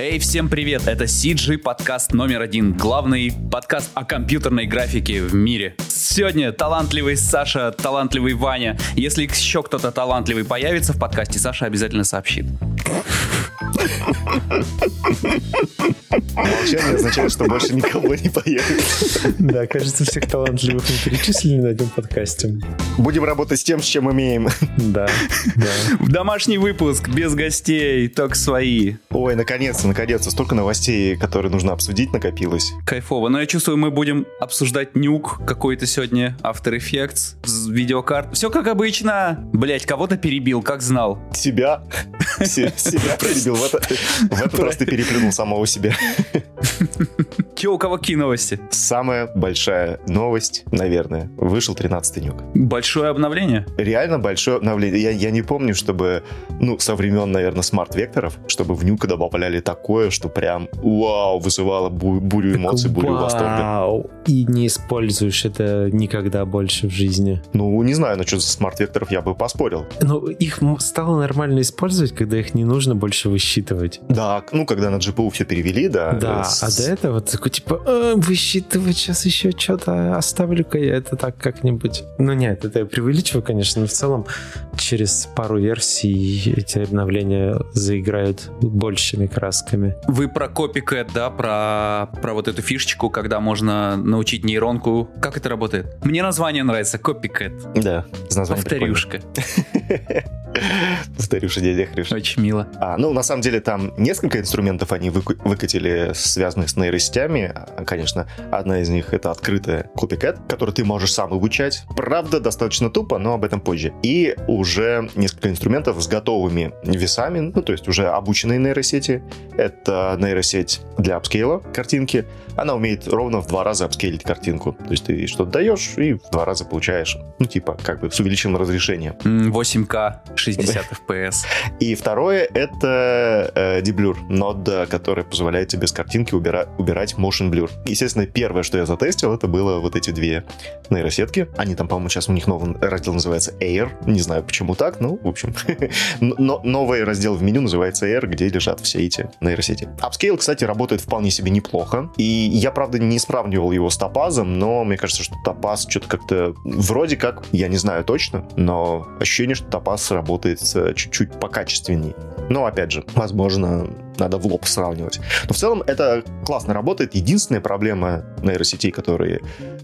Эй, всем привет! Это CG подкаст номер один. Главный подкаст о компьютерной графике в мире. Сегодня талантливый Саша, талантливый Ваня. Если еще кто-то талантливый появится в подкасте, Саша обязательно сообщит. Молчание означает, что больше никого не появится. Да, кажется, всех талантливых мы перечислили на этом подкасте. Будем работать с тем, с чем имеем. Да, да. Домашний выпуск, без гостей, только свои. Ой, наконец-то, наконец-то. Столько новостей, которые нужно обсудить, накопилось. Кайфово. Но я чувствую, мы будем обсуждать нюк какой-то сегодня, After Effects, видеокарт. Все как обычно. Блять, кого-то перебил, как знал. Себя. Себя перебил. В этот раз ты переплюнул самого себя. Че, у кого какие новости? Самая большая новость, наверное, вышел 13-й нюк. Большое обновление? Реально большое обновление. Я, я не помню, чтобы, ну, со времен, наверное, смарт-векторов, чтобы в нюк добавляли такое, что прям, вау, вызывало бу- бурю эмоций, бурю Вау. восторга. И не используешь это никогда больше в жизни. Ну, не знаю, насчет смарт-векторов я бы поспорил. Но их стало нормально использовать, когда их не нужно больше высчитывать. Да, ну, когда на GPU все перевели, да. Да, с- а до этого типа, «А, высчитывать сейчас еще что-то, оставлю-ка я это так как-нибудь. Ну нет, это я преувеличиваю, конечно, но в целом через пару версий эти обновления заиграют большими красками. Вы про Copycat, да, про, про вот эту фишечку, когда можно научить нейронку. Как это работает? Мне название нравится, Copycat. Да, с названием Повторюшка. Повторюша, дядя Хрюш. Очень мило. А, ну, на самом деле, там несколько инструментов они выкатили, связанных с нейросетями. А, Конечно, одна из них — это открытая Copycat, которую ты можешь сам обучать. Правда, достаточно тупо, но об этом позже. И уже несколько инструментов с готовыми весами, ну, то есть уже обученные нейросети. Это нейросеть для апскейла картинки. Она умеет ровно в два раза апскейлить картинку. То есть ты что-то даешь и в два раза получаешь, ну, типа, как бы с увеличенным разрешением. М, 8К, 60 FPS. И второе — это э, деблюр, нод, э, который позволяет тебе с картинки убира- убирать motion blur. Естественно, первое, что я затестил, это было вот эти две нейросетки. Они там, по-моему, сейчас у них новый раздел называется Air. Не знаю, почему так, ну, в общем. Но новый раздел в меню называется Air, где лежат все эти нейросети. Upscale, кстати, работает вполне себе неплохо. И я, правда, не сравнивал его с топазом, но мне кажется, что топаз что-то как-то вроде как, я не знаю точно, но ощущение, что топаз работает э, чуть-чуть покачественней. Но, опять же, возможно, надо в лоб сравнивать. Но в целом это классно работает. Единственная проблема нейросетей, которые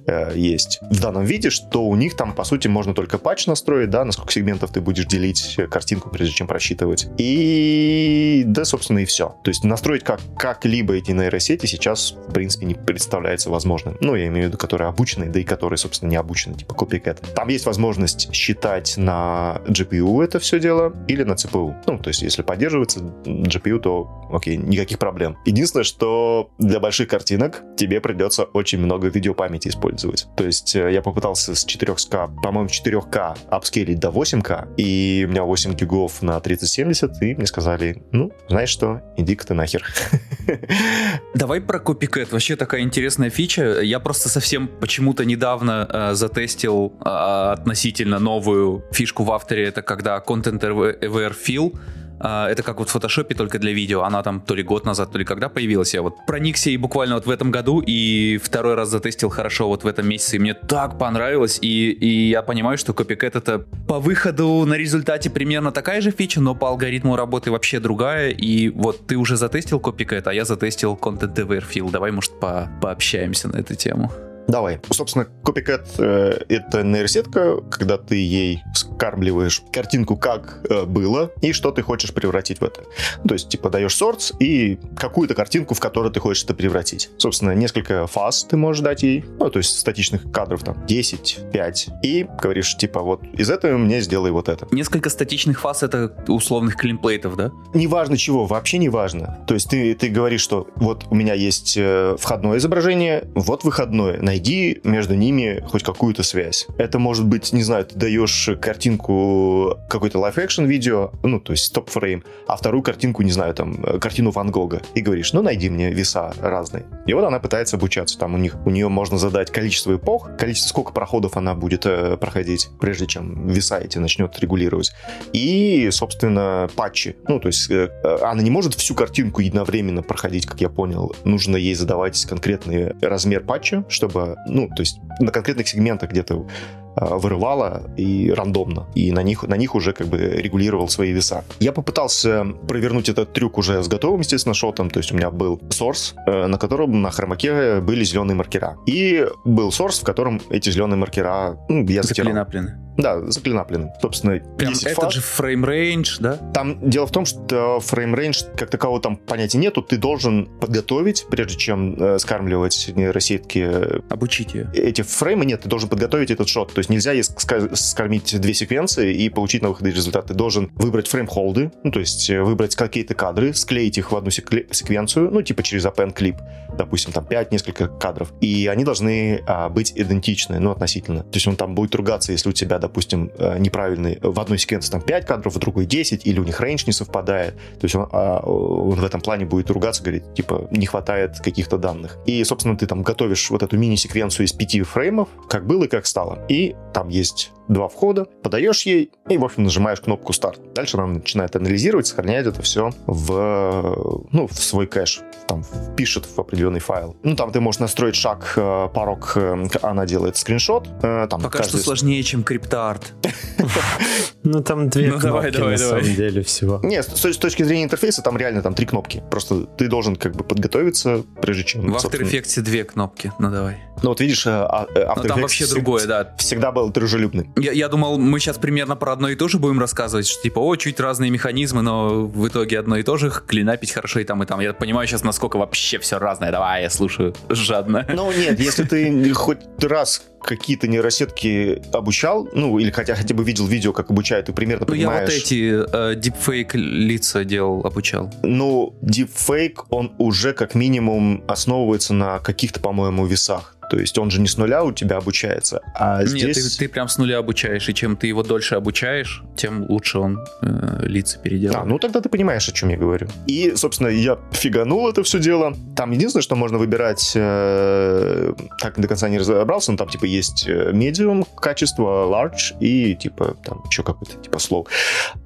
э, есть в данном виде, что у них там, по сути, можно только патч настроить, да, на сколько сегментов ты будешь делить э, картинку, прежде чем просчитывать. И, да, собственно, и все. То есть настроить как, как-либо эти нейросети сейчас, в принципе, не представляется возможным. Ну, я имею в виду, которые обучены, да и которые, собственно, не обучены, типа Copycat. Там есть возможность считать на GPU это все дело или на CPU. Ну, то есть, если поддерживается GPU, то окей, никаких проблем. Единственное, что для больших картинок тебе придется очень много видеопамяти использовать. То есть э, я попытался с 4К, по-моему, 4К апскейлить до 8К, и у меня 8 гигов на 3070, и мне сказали, ну, знаешь что, иди-ка ты нахер. Давай про Copycat. Вообще такая интересная фича. Я просто совсем почему-то недавно э, затестил э, относительно новую фишку в авторе. Это когда Content Aware Fill Это как вот в фотошопе только для видео. Она там то ли год назад, то ли когда появилась. Я вот проникся и буквально вот в этом году, и второй раз затестил хорошо вот в этом месяце. И мне так понравилось. И, и я понимаю, что Copycat это по выходу на результате примерно такая же фича, но по алгоритму работы вообще другая. И вот ты уже затестил Copycat, а я затестил Fill. Давай, может, по пообщаемся на эту тему. Давай. Собственно, Copycat э, — это нейросетка, когда ты ей скармливаешь картинку, как э, было, и что ты хочешь превратить в это. То есть, типа, даешь сорт и какую-то картинку, в которую ты хочешь это превратить. Собственно, несколько фаз ты можешь дать ей, ну, то есть статичных кадров, там, 10, 5, и говоришь, типа, вот из этого мне сделай вот это. Несколько статичных фаз — это условных клинплейтов, да? Неважно чего, вообще не важно. То есть ты, ты говоришь, что вот у меня есть э, входное изображение, вот выходное, найди найди между ними хоть какую-то связь. Это может быть, не знаю, ты даешь картинку какой-то live-action видео, ну, то есть стоп-фрейм, а вторую картинку, не знаю, там, картину Ван Гога, и говоришь, ну, найди мне веса разные. И вот она пытается обучаться. Там у них, у нее можно задать количество эпох, количество, сколько проходов она будет э, проходить, прежде чем веса эти начнет регулировать. И, собственно, патчи. Ну, то есть э, она не может всю картинку единовременно проходить, как я понял. Нужно ей задавать конкретный размер патча, чтобы, ну, то есть на конкретных сегментах где-то Э, вырывала и рандомно. И на них, на них уже как бы регулировал свои веса. Я попытался провернуть этот трюк уже с готовым, естественно, шотом. То есть у меня был source, э, на котором на хромаке были зеленые маркера. И был source, в котором эти зеленые маркера ну, я затирал. Да, за clean up лены. Собственно, Прям этот фаз. же frame range, да? Там дело в том, что frame range как такового там понятия нету. Ты должен подготовить, прежде чем э, скармливать нейросетки. Обучить ее. Эти фреймы нет, ты должен подготовить этот shot. То есть нельзя скормить две секвенции и получить на выходе результат. Ты должен выбрать frame hold ы, ну, то есть э, выбрать какие-то кадры, склеить их в одну секвенцию, ну, типа через append clip, допустим, там 5 несколько кадров. И они должны а, быть идентичны, ну, относительно. То есть он там будет ругаться, если у тебя, допустим, э, неправильный, в одной секвенции там 5 кадров, в другой 10, или у них range не совпадает. То есть он, а, он в этом плане будет ругаться, говорить, типа, не хватает каких-то данных. И, собственно, ты там готовишь вот эту мини-секвенцию из пяти фреймов, как было и как стало. И там есть два входа, подаешь ей и, в общем, нажимаешь кнопку старт. Дальше она начинает анализировать, сохраняет это все в, ну, в свой кэш, там, пишет в определенный файл. Ну, там ты можешь настроить шаг, э, порог, э, она делает скриншот. Э, там Пока каждый... что сложнее, чем криптарт. Ну, там две ну, кнопки, на самом деле, всего. Нет, с точки зрения интерфейса, там реально там три кнопки. Просто ты должен как бы подготовиться, прежде чем... В After Effects две кнопки, ну давай. Ну, вот видишь, а, After ну, там вообще другое, да. Всегда был дружелюбный. Я, я думал, мы сейчас примерно про одно и то же будем рассказывать, что типа, о, чуть разные механизмы, но в итоге одно и то же, клинапить хорошо и там, и там. Я понимаю сейчас, насколько вообще все разное. Давай, я слушаю жадно. Ну нет, если ты хоть раз какие-то нейросетки обучал, ну, или хотя хотя бы видел видео, как обучают, ты примерно ну, понимаешь... Ну, я вот эти э, дипфейк лица делал, обучал. Ну, дипфейк, он уже как минимум основывается на каких-то, по-моему, весах. То есть он же не с нуля у тебя обучается, а Нет, здесь... Нет, ты, ты прям с нуля обучаешь, и чем ты его дольше обучаешь, тем лучше он э, лица переделает. А, ну тогда ты понимаешь, о чем я говорю. И, собственно, я фиганул это все дело. Там единственное, что можно выбирать, э, так до конца не разобрался, но там типа есть э, medium качество, large и типа там еще какой-то типа slow.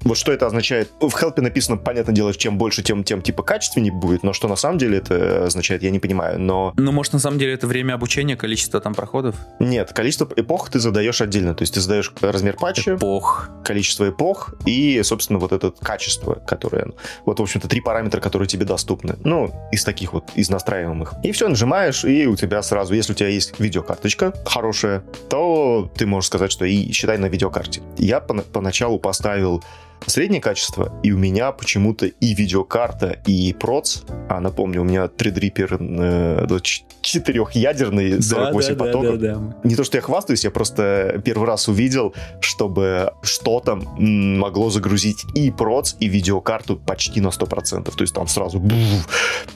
Вот что это означает? В хелпе написано, понятное дело, чем больше, тем, тем типа качественнее будет, но что на самом деле это означает, я не понимаю, но... Ну, может, на самом деле это время обучения ограничение количества там проходов? Нет, количество эпох ты задаешь отдельно. То есть ты задаешь размер патча, эпох. количество эпох и, собственно, вот это качество, которое... Вот, в общем-то, три параметра, которые тебе доступны. Ну, из таких вот, из настраиваемых. И все, нажимаешь, и у тебя сразу, если у тебя есть видеокарточка хорошая, то ты можешь сказать, что и считай на видеокарте. Я поначалу поставил среднее качество, и у меня почему-то и видеокарта, и проц, а напомню, у меня 3D э, четырехъядерный 48 да, да, потоков. Да, да, да. Не то, что я хвастаюсь, я просто первый раз увидел, чтобы что-то могло загрузить и проц, и видеокарту почти на 100%. То есть там сразу буф,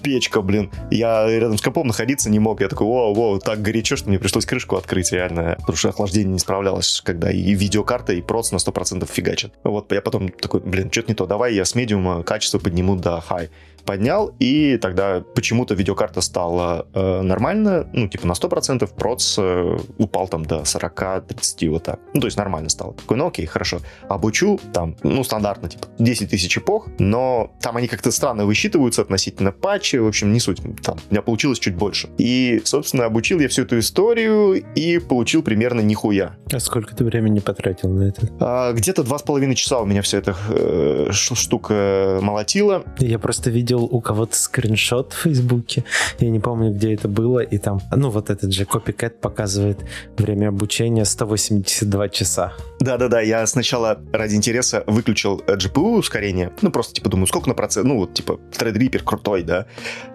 печка, блин. Я рядом с компом находиться не мог. Я такой, воу, воу, так горячо, что мне пришлось крышку открыть реально. Потому что охлаждение не справлялось, когда и видеокарта, и проц на 100% фигачат. Вот я потом такой, блин, что-то не то, давай я с медиума качество подниму до high поднял, и тогда почему-то видеокарта стала э, нормально, ну, типа на 100%, проц э, упал там до 40-30, вот так. Ну, то есть нормально стало. Такой, ну, окей, хорошо. Обучу там, ну, стандартно, типа 10 тысяч эпох, но там они как-то странно высчитываются относительно патча, в общем, не суть. Там у меня получилось чуть больше. И, собственно, обучил я всю эту историю и получил примерно нихуя. А сколько ты времени потратил на это? А, где-то два с половиной часа у меня вся эта э, штука молотила. Я просто видел видел у кого-то скриншот в Фейсбуке, я не помню, где это было, и там, ну, вот этот же Copycat показывает время обучения 182 часа. Да-да-да, я сначала ради интереса выключил GPU ускорение, ну просто типа думаю, сколько на процент, ну вот типа Threadripper крутой, да,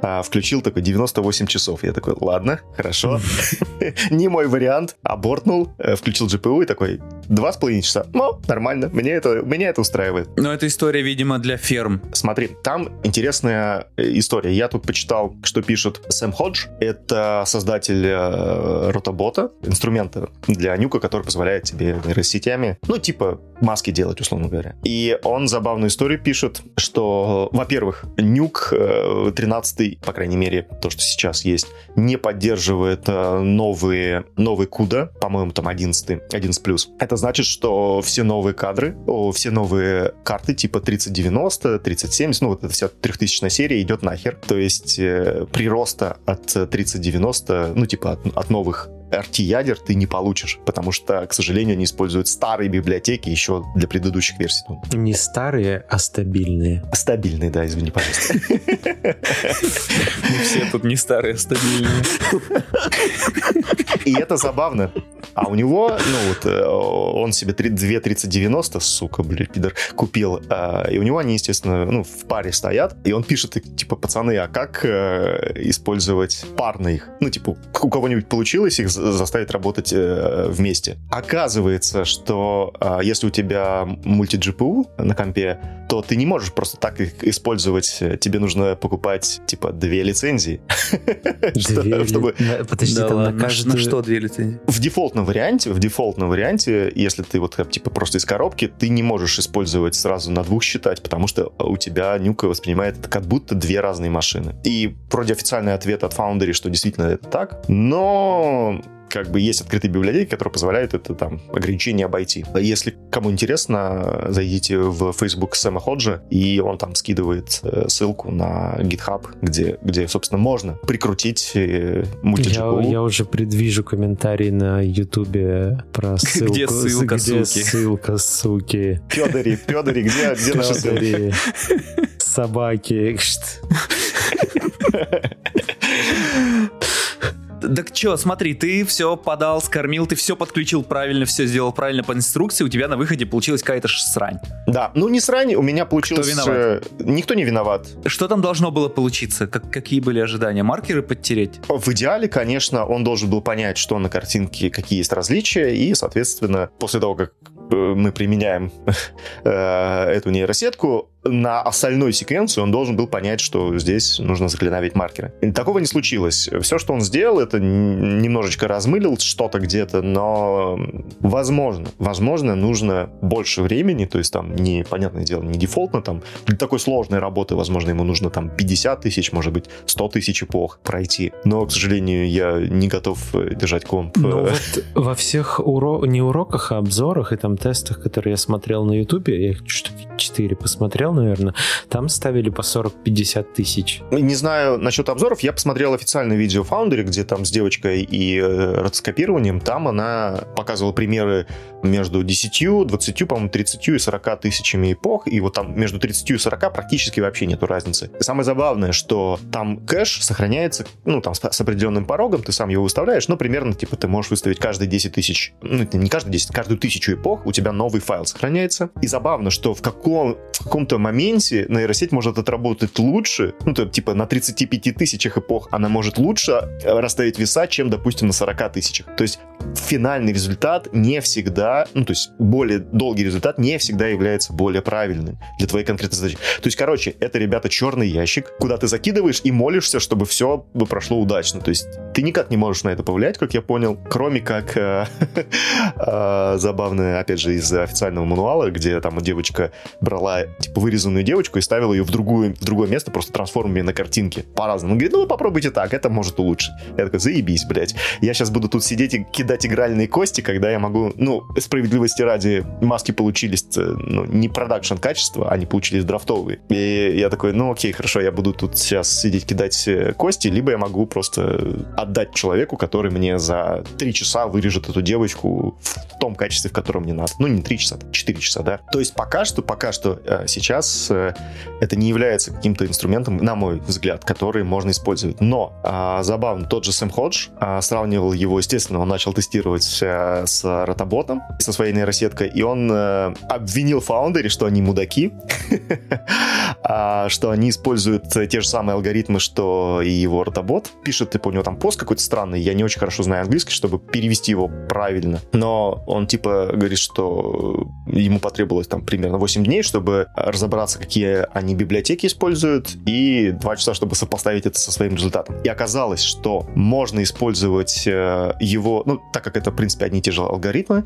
а, включил такой 98 часов, я такой, ладно, хорошо, не мой вариант, абортнул, э, включил GPU и такой, два с половиной часа, ну, нормально, меня это, меня это устраивает. Но это история, видимо, для ферм. Смотри, там интересная э, история, я тут почитал, что пишет Сэм Ходж, это создатель э, ротобота, инструмента для нюка, который позволяет тебе нейросетями, ну, типа маски делать, условно говоря. И он забавную историю пишет, что, во-первых, нюк 13, э, по крайней мере, то, что сейчас есть, не поддерживает э, новые, новые CUDA, по-моему, там 11, 11+. Это значит, что все новые кадры, все новые карты типа 3090, 3070, ну, вот эта вся 3000 серия идет нахер. То есть э, прироста от 3090, ну, типа от, от новых RT-ядер ты не получишь, потому что, к сожалению, они используют старые библиотеки еще для предыдущих версий. Не старые, а стабильные. Стабильные, да, извини, пожалуйста. Мы все тут не старые, а стабильные. И это забавно. А у него, ну вот, э, он себе 2 3090, сука, блядь, пидор, купил. А, и у него они, естественно, ну, в паре стоят. И он пишет, типа, пацаны, а как э, использовать парно их? Ну, типа, у кого-нибудь получилось их заставить работать э, вместе. Оказывается, что э, если у тебя мульти-GPU на компе, то ты не можешь просто так их использовать. Тебе нужно покупать, типа, две лицензии. Чтобы... Подожди, там на каждую... что две лицензии? В дефолтном варианте, в дефолтном варианте, если ты вот, типа, просто из коробки, ты не можешь использовать сразу на двух считать, потому что у тебя нюка воспринимает это как будто две разные машины. И вроде официальный ответ от Foundry, что действительно это так, но как бы есть открытые библиотеки, которые позволяют это там ограничение обойти. Если кому интересно, зайдите в Facebook Сэма Ходжа, и он там скидывает э, ссылку на GitHub, где, где собственно, можно прикрутить мульти я, я уже предвижу комментарий на YouTube про ссылку. Где ссылка, где суки? ссылка, суки. Федори, Федори, где, где наша ссылка? Собаки. Так что, смотри, ты все подал, скормил, ты все подключил правильно, все сделал правильно по инструкции, у тебя на выходе получилась какая-то срань. Да, ну не срань, у меня получилось... Кто виноват? Никто не виноват. Что там должно было получиться? Как, какие были ожидания? Маркеры подтереть? В идеале, конечно, он должен был понять, что на картинке, какие есть различия, и, соответственно, после того, как э, мы применяем э, эту нейросетку, на остальную секвенцию он должен был понять, что здесь нужно заклинавить маркеры. И такого не случилось. Все, что он сделал, это немножечко размылил что-то где-то, но возможно, возможно, нужно больше времени, то есть там, не, понятное дело, не дефолтно, там, для такой сложной работы, возможно, ему нужно там 50 тысяч, может быть, 100 тысяч эпох пройти. Но, к сожалению, я не готов э, держать комп. Ну вот во всех уро... не уроках, а обзорах и там тестах, которые я смотрел на ютубе, я их штуки 4 посмотрел, смотрел, наверное, там ставили по 40-50 тысяч. Не знаю насчет обзоров, я посмотрел официальное видео Foundry, где там с девочкой и э, ротоскопированием, там она показывала примеры между 10, 20, по-моему, 30 и 40 тысячами эпох, и вот там между 30 и 40 практически вообще нету разницы. Самое забавное, что там кэш сохраняется, ну, там с, определенным порогом, ты сам его выставляешь, но примерно, типа, ты можешь выставить каждые 10 тысяч, ну, не каждые 10, каждую тысячу эпох у тебя новый файл сохраняется. И забавно, что в, каком, в каком-то моменте нейросеть может отработать лучше, ну, то, типа, на 35 тысячах эпох она может лучше расставить веса, чем, допустим, на 40 тысячах. То есть финальный результат не всегда, ну, то есть более долгий результат не всегда является более правильным для твоей конкретной задачи. То есть, короче, это, ребята, черный ящик, куда ты закидываешь и молишься, чтобы все прошло удачно. То есть ты никак не можешь на это повлиять, как я понял, кроме как э, э, забавно, опять же, из официального мануала, где там девочка брала, типа, вырезанную девочку и ставила ее в, другую, в другое место, просто трансформируя на картинке по-разному. Говорит, ну, попробуйте так, это может улучшить. Я такой, заебись, блядь. Я сейчас буду тут сидеть и кидать игральные кости, когда я могу, ну, справедливости ради, маски получились, э, ну, не продакшн качества, они получились драфтовые. И я такой, ну, окей, хорошо, я буду тут сейчас сидеть кидать э, кости, либо я могу просто отдать человеку, который мне за три часа вырежет эту девочку в том качестве, в котором мне надо. Ну, не три часа, четыре часа, да. То есть пока что, пока что э, сейчас это не является каким-то инструментом, на мой взгляд, который можно использовать. Но а, забавно, тот же Сэм Ходж а, сравнивал его, естественно, он начал тестировать с ротоботом, со своей нейросеткой, и он э, обвинил Foundry, что они мудаки, а, что они используют те же самые алгоритмы, что и его ротобот. Пишет, типа, у него там пост какой-то странный, я не очень хорошо знаю английский, чтобы перевести его правильно. Но он, типа, говорит, что ему потребовалось там примерно 8 дней, чтобы разобраться, какие они библиотеки используют, и 2 часа, чтобы сопоставить это со своим результатом. И оказалось, что можно использовать э, его, ну, так как это, в принципе, одни и те же алгоритмы,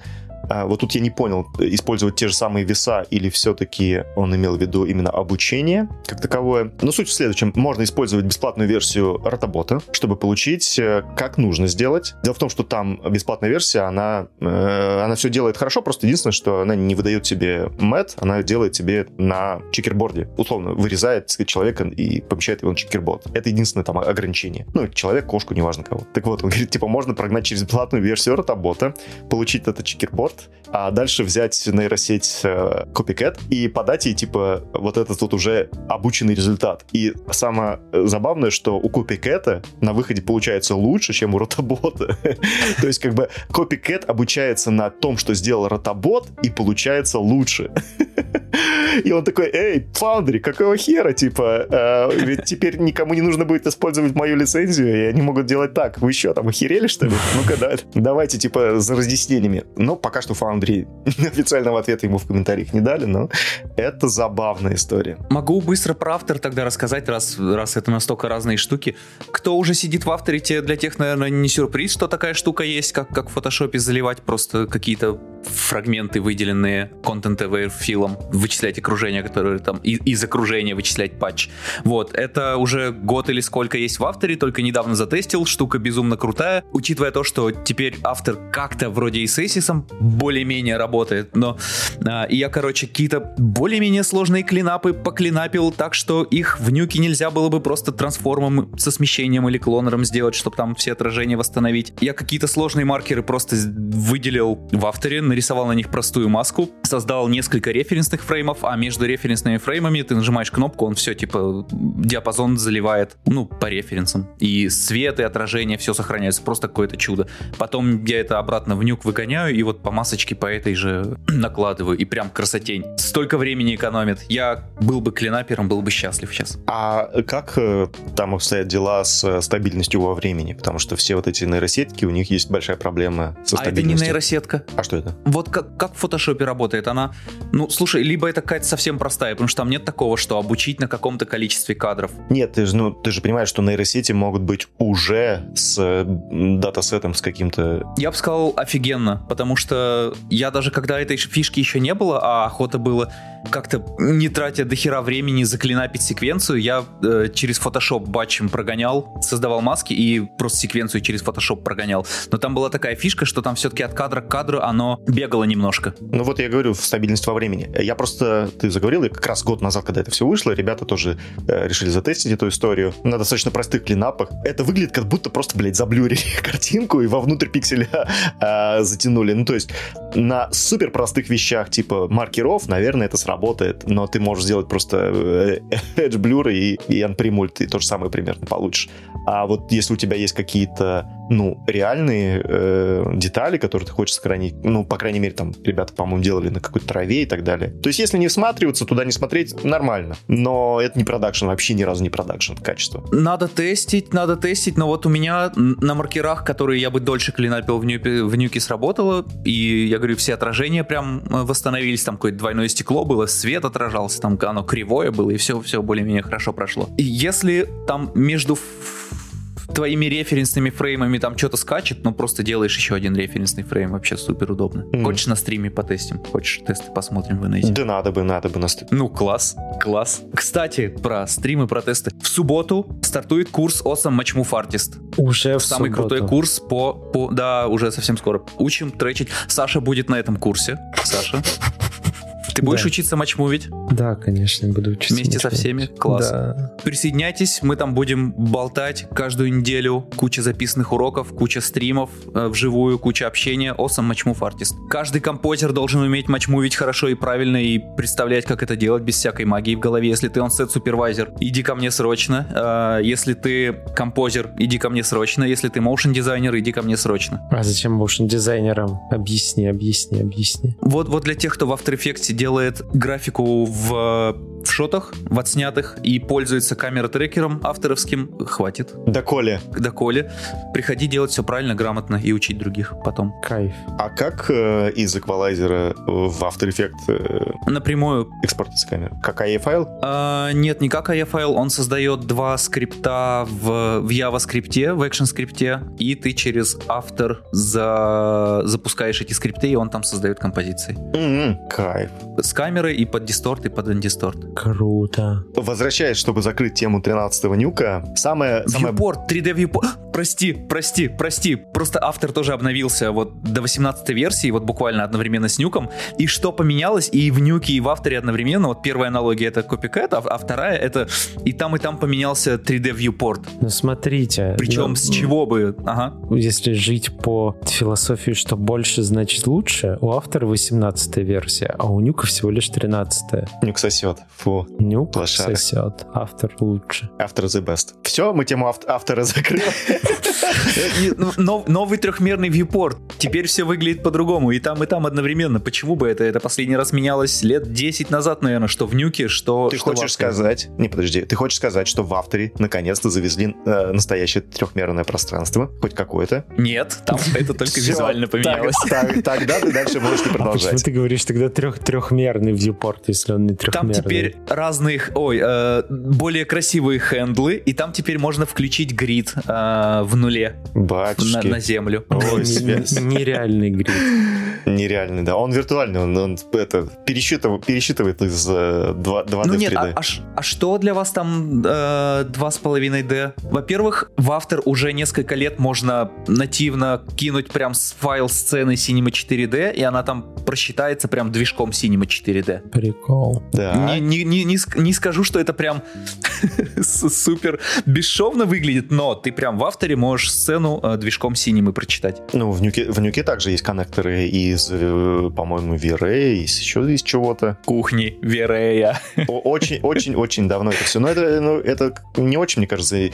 а, вот тут я не понял, использовать те же самые веса или все-таки он имел в виду именно обучение как таковое. Но суть в следующем. Можно использовать бесплатную версию ротобота, чтобы получить, э, как нужно сделать. Дело в том, что там бесплатная версия, она, э, она все делает хорошо, просто единственное, что она не выдает тебе мат, она делает тебе на чекерборде. Условно, вырезает человека и помещает его на чекерборд. Это единственное там ограничение. Ну, человек, кошку, неважно кого. Так вот, он говорит, типа, можно прогнать через бесплатную версию ротобота, получить этот чекерборд, Mozart а дальше взять нейросеть э, Copycat и подать ей, типа, вот этот вот уже обученный результат. И самое забавное, что у Copycat на выходе получается лучше, чем у ротобота. То есть, как бы, Copycat обучается на том, что сделал ротобот, и получается лучше. И он такой, эй, Foundry, какого хера, типа, э, ведь теперь никому не нужно будет использовать мою лицензию, и они могут делать так. Вы что, там охерели, что ли? Ну-ка, да, давайте, типа, за разъяснениями. Ну, пока что Foundry официального ответа ему в комментариях не дали, но это забавная история. Могу быстро про автор тогда рассказать, раз, раз это настолько разные штуки. Кто уже сидит в авторе, для тех, наверное, не сюрприз, что такая штука есть, как, как в фотошопе заливать просто какие-то фрагменты, выделенные Content Aware филом, вычислять окружение, которое там из, из окружения вычислять патч. Вот, это уже год или сколько есть в авторе, только недавно затестил, штука безумно крутая, учитывая то, что теперь автор как-то вроде и с Эсисом более-менее работает, но а, я, короче, какие-то более-менее сложные клинапы поклинапил так, что их в нюке нельзя было бы просто трансформом со смещением или клонером сделать, чтобы там все отражения восстановить. Я какие-то сложные маркеры просто выделил в авторе, нарисовал на них простую маску, создал несколько референсных фреймов, а между референсными фреймами ты нажимаешь кнопку, он все типа диапазон заливает, ну, по референсам. И свет, и отражение, все сохраняется, просто какое-то чудо. Потом я это обратно в нюк выгоняю, и вот по масочке по этой же накладываю, и прям красотень. Столько времени экономит. Я был бы клинапером, был бы счастлив сейчас. А как э, там обстоят дела с э, стабильностью во времени? Потому что все вот эти нейросетки, у них есть большая проблема со стабильностью. А это не нейросетка. А что это? Вот как, как в фотошопе работает. Она, ну, слушай, либо это какая-то совсем простая, потому что там нет такого, что обучить на каком-то количестве кадров. Нет, ты же, ну, ты же понимаешь, что нейросети могут быть уже с датасетом, с каким-то... Я бы сказал офигенно, потому что я даже когда этой фишки еще не было, а охота было как-то не тратя до хера времени заклинапить секвенцию, я э, через Photoshop батчем прогонял, создавал маски и просто секвенцию через Photoshop прогонял. Но там была такая фишка, что там все-таки от кадра к кадру оно бегало немножко. Ну вот я говорю, стабильность во времени. Я просто, ты заговорил, и как раз год назад, когда это все вышло, ребята тоже э, решили затестить эту историю на достаточно простых клинапах. Это выглядит как будто просто, блядь, заблюрили картинку и вовнутрь пикселя э, затянули. Ну то есть на супер простых вещах типа маркеров, наверное, это сработает, но ты можешь сделать просто э, Edge Blur и, и Unpremult, ты то же самое примерно получишь. А вот если у тебя есть какие-то, ну, реальные э, детали, которые ты хочешь сохранить, ну, по крайней мере, там, ребята, по-моему, делали на какой-то траве и так далее. То есть, если не всматриваться, туда не смотреть, нормально. Но это не продакшн, вообще ни разу не продакшн качество. Надо тестить, надо тестить, но вот у меня на маркерах, которые я бы дольше клинапил в нюке, в нюке сработало, и я говорю, все отражения прям э, восстановились, там какое-то двойное стекло было, свет отражался, там оно кривое было, и все, все более-менее хорошо прошло. Если там между твоими референсными фреймами там что-то скачет, но просто делаешь еще один референсный фрейм, вообще супер удобно. Mm. Хочешь на стриме потестим? Хочешь тесты посмотрим в инете? Да надо бы, надо бы на стриме. Ну, класс, класс. Кстати, про стримы, про тесты. В субботу стартует курс Awesome Match Move Artist. Уже в Самый субботу. крутой курс по, по... Да, уже совсем скоро. Учим тречить. Саша будет на этом курсе. Саша. Ты будешь Да. учиться матчмувить Да, конечно, буду учиться. вместе со всеми? Класс. Да. Присоединяйтесь, мы там будем болтать каждую неделю. Куча записанных уроков, куча стримов э, вживую, куча общения. Awesome Matchmove Artist. Каждый композер должен уметь матчмувить хорошо и правильно и представлять, как это делать без всякой магии в голове. Если ты онсет супервайзер, иди ко мне срочно. Э, Если ты композер, иди ко мне срочно. Если ты моушен дизайнер, иди ко мне срочно. А зачем моушен дизайнерам? Объясни, объясни, объясни. Вот, вот для тех, кто в After Effects делает графику в, в шотах, в отснятых и пользуется камера-трекером авторовским, хватит. Доколе. доколе. Приходи делать все правильно, грамотно и учить других потом. Кайф. А как э, из эквалайзера в After Effects э, Напрямую. экспортится камера? Как AE файл? А, нет, не как AE файл, он создает два скрипта в, в JavaScript, в Action скрипте, и ты через автор за, запускаешь эти скрипты, и он там создает композиции. М-м, Кайф. С камерой и под дисторт, и под андисторт. Круто. Возвращаясь, чтобы закрыть тему 13-го нюка, самое... самое... Viewport, 3D Viewport. Прости, прости, прости. Просто автор тоже обновился вот до 18 версии, вот буквально одновременно с нюком. И что поменялось и в нюке, и в авторе одновременно. Вот первая аналогия это copycat, а, а вторая это и там, и там поменялся 3D Viewport. Ну смотрите. Причем ну, с чего бы? Ага. Если жить по философии, что больше значит лучше, у автора 18 версия, а у Нюка всего лишь 13 Нюк сосет. Фу. Нюк Лошары. сосет, автор лучше. After the best. Все, мы тему авт- автора закрыли. Ну, нов- Новый трехмерный viewport. Теперь все выглядит по-другому. И там, и там одновременно. Почему бы это? Это последний раз менялось лет 10 назад, наверное, что в нюке, что Ты что хочешь сказать... Не, подожди. Ты хочешь сказать, что в авторе наконец-то завезли э, настоящее трехмерное пространство? Хоть какое-то? Нет, там это только визуально поменялось. Тогда ты дальше можешь не А почему продолжать. ты говоришь тогда трех, трехмерный вьюпорт, если он не Там трехмерный? теперь разные, ой, э, более красивые хендлы, и там теперь можно включить грид э, в нуле на, Батюшки. на землю. Ой, Н- связь. Нереальный грид. Нереальный, да. Он виртуальный, он, он это, пересчитывает, пересчитывает из э, 2, 2D Ну в нет, 3D. а, а а что для вас там э, 2,5D? Во-первых, в автор уже несколько лет можно нативно кинуть прям с файл сцены Cinema 4D, и она там просчитается прям движком Cinema 4D. Прикол. Да. Не, не, не, не не скажу, что это прям супер бесшовно выглядит, но ты прям в авторе можешь сцену э, движком синемы прочитать. Ну, в нюке, в нюке также есть коннекторы из, э, по-моему, V-Ray, из еще из чего-то. Кухни, Верея. О- Очень, очень, очень давно это все. Но это, ну, это не очень, мне кажется, э,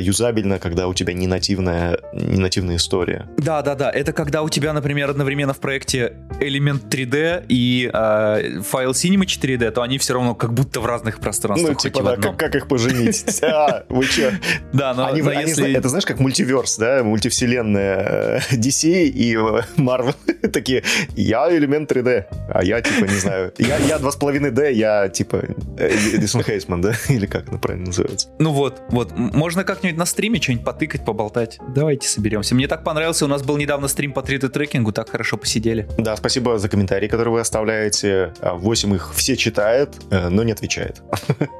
юзабельно, когда у тебя не нативная, не нативная история. Да, да, да. Это когда у тебя, например, одновременно в проекте элемент 3D и э, файл Cinema 4D, то они все равно как будто в разных пространствах, Ну, типа, и да, как, как их поженить? А, вы че? Да, но, если... это знаешь, как мультиверс, да, мультивселенная э, DC и э, Marvel такие, я элемент 3D, а я типа, не знаю, я, я 2,5D, я типа э, Эдисон Хейсман, да, или как это правильно называется. Ну вот, вот. Можно как-нибудь на стриме что-нибудь потыкать, поболтать. Давайте соберемся. Мне так понравился. У нас был недавно стрим по 3D-трекингу, так хорошо посидели. Да, спасибо за комментарии, которые вы оставляете. А, Восемь их все читает, но не отвечает.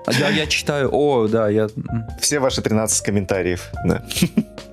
А Я, читаю, о, да, я... Все ваши 13 комментариев. да.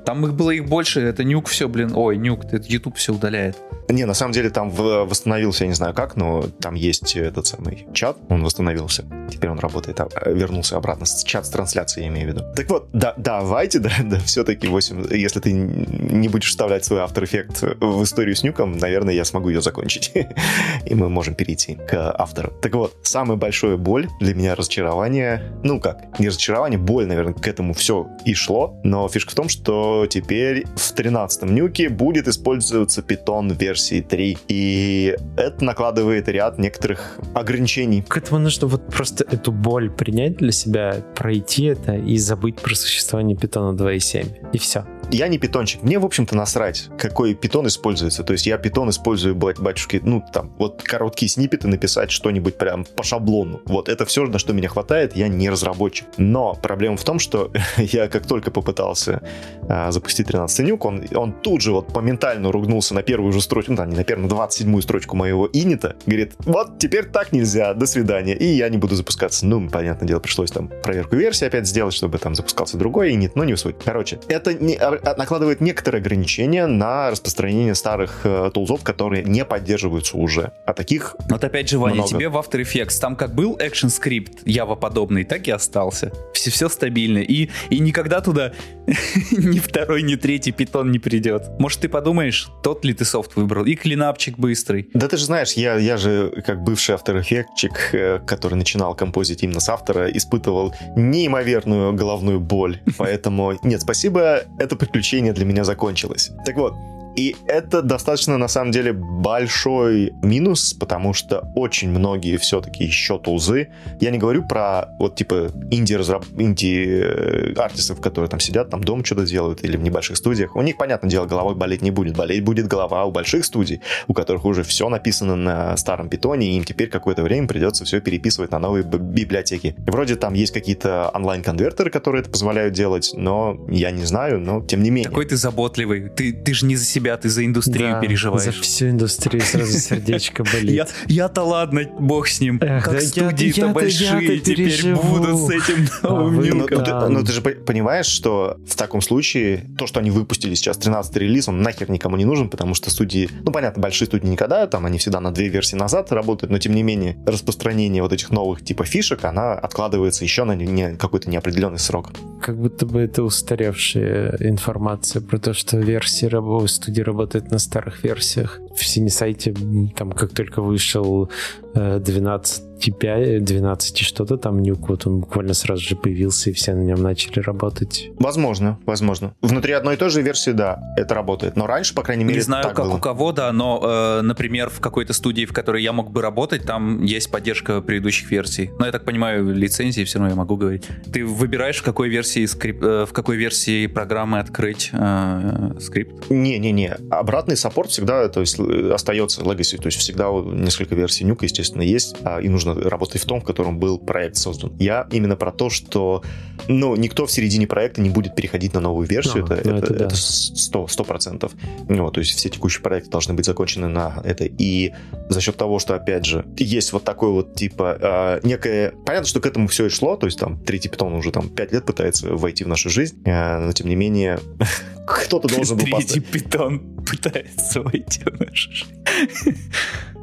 Там их было их больше, это нюк все, блин. Ой, нюк, это YouTube все удаляет. Не, на самом деле там восстановился, я не знаю как, но там есть этот самый чат, он восстановился. Теперь он работает, а, вернулся обратно. Чат с трансляцией, я имею в виду. Так вот, да, давайте, да, да, все-таки 8, если ты не будешь вставлять свой After Effects в историю с нюком, наверное, я смогу ее закончить. И мы можем перейти к автору. Так вот, самая большая боль для меня разочарование, ну как, не разочарование, боль, наверное, к этому все и шло, но фишка в том, что теперь в 13 нюке будет использоваться Python версии 3, и это накладывает ряд некоторых ограничений. К этому нужно вот просто эту боль принять для себя, пройти это и забыть про существование питона 2.7. И все. Я не питончик. Мне, в общем-то, насрать, какой питон используется. То есть я питон использую, бать- батюшки, ну, там, вот короткие сниппеты написать что-нибудь прям по шаблону. Вот это все, на что меня хватает, я не разработчик. Но проблема в том, что я как только попытался а, запустить 13 нюк, он, он тут же вот моментально ругнулся на первую же строчку, ну, там, не на первую, на 27-ю строчку моего инита. Говорит, вот теперь так нельзя, до свидания. И я не буду запускаться. Ну, понятное дело, пришлось там проверку версии опять сделать, чтобы там запускался другой инит, но не суть. Короче, это не, накладывает некоторые ограничения на распространение старых э, тулзов, которые не поддерживаются уже. А таких Вот опять же, Ваня, много. тебе в After Effects там как был экшен скрипт Java подобный, так и остался. Все, все стабильно. И, и никогда туда ни второй, ни третий питон не придет. Может, ты подумаешь, тот ли ты софт выбрал? И клинапчик быстрый. Да ты же знаешь, я, я же как бывший Effects, э, который начинал композить именно с автора, испытывал неимоверную головную боль. Поэтому нет, спасибо, это приключение для меня закончилось. Так вот, и это достаточно, на самом деле, большой минус, потому что очень многие все-таки еще тулзы. Я не говорю про вот типа инди-артистов, инди которые там сидят, там дом что-то делают или в небольших студиях. У них, понятное дело, головой болеть не будет. Болеть будет голова у больших студий, у которых уже все написано на старом питоне, и им теперь какое-то время придется все переписывать на новые библиотеки. Вроде там есть какие-то онлайн-конвертеры, которые это позволяют делать, но я не знаю, но тем не менее. Какой ты заботливый. Ты, ты же не за себя себя, ты за индустрию да, переживаешь. за всю индустррию сразу сердечко болит. Я-то ладно, бог с ним. Как студии-то большие теперь будут с этим а новым Но ну, ты же понимаешь, что в таком случае то, что они выпустили сейчас 13 релиз, он нахер никому не нужен, потому что студии, ну понятно, большие студии никогда, там они всегда на две версии назад работают, но тем не менее распространение вот этих новых типа фишек, она откладывается еще на не, какой-то неопределенный срок. Как будто бы это устаревшая информация про то, что версии студии студии работает на старых версиях. В Синесайте, там, как только вышел 12 э, 5, 12 и что-то там нюк, вот он буквально сразу же появился, и все на нем начали работать. Возможно, возможно. Внутри одной и той же версии, да, это работает. Но раньше, по крайней мере, Не знаю, как было. у кого, да, но, э, например, в какой-то студии, в которой я мог бы работать, там есть поддержка предыдущих версий. Но я так понимаю, лицензии все равно я могу говорить. Ты выбираешь, в какой версии, скрип, э, в какой версии программы открыть э, скрипт? Не-не-не. Обратный саппорт всегда то есть, э, остается legacy, то есть всегда несколько версий нюка, естественно, есть, а, и нужно работать в том, в котором был проект создан. Я именно про то, что ну, никто в середине проекта не будет переходить на новую версию, а, это, ну, это, это, да. 100%. 100%. Ну, то есть все текущие проекты должны быть закончены на это. И за счет того, что, опять же, есть вот такой вот, типа, э, некое... Понятно, что к этому все и шло, то есть там третий питон уже там 5 лет пытается войти в нашу жизнь, э, но тем не менее кто-то должен был... Третий питон пытается войти в нашу жизнь.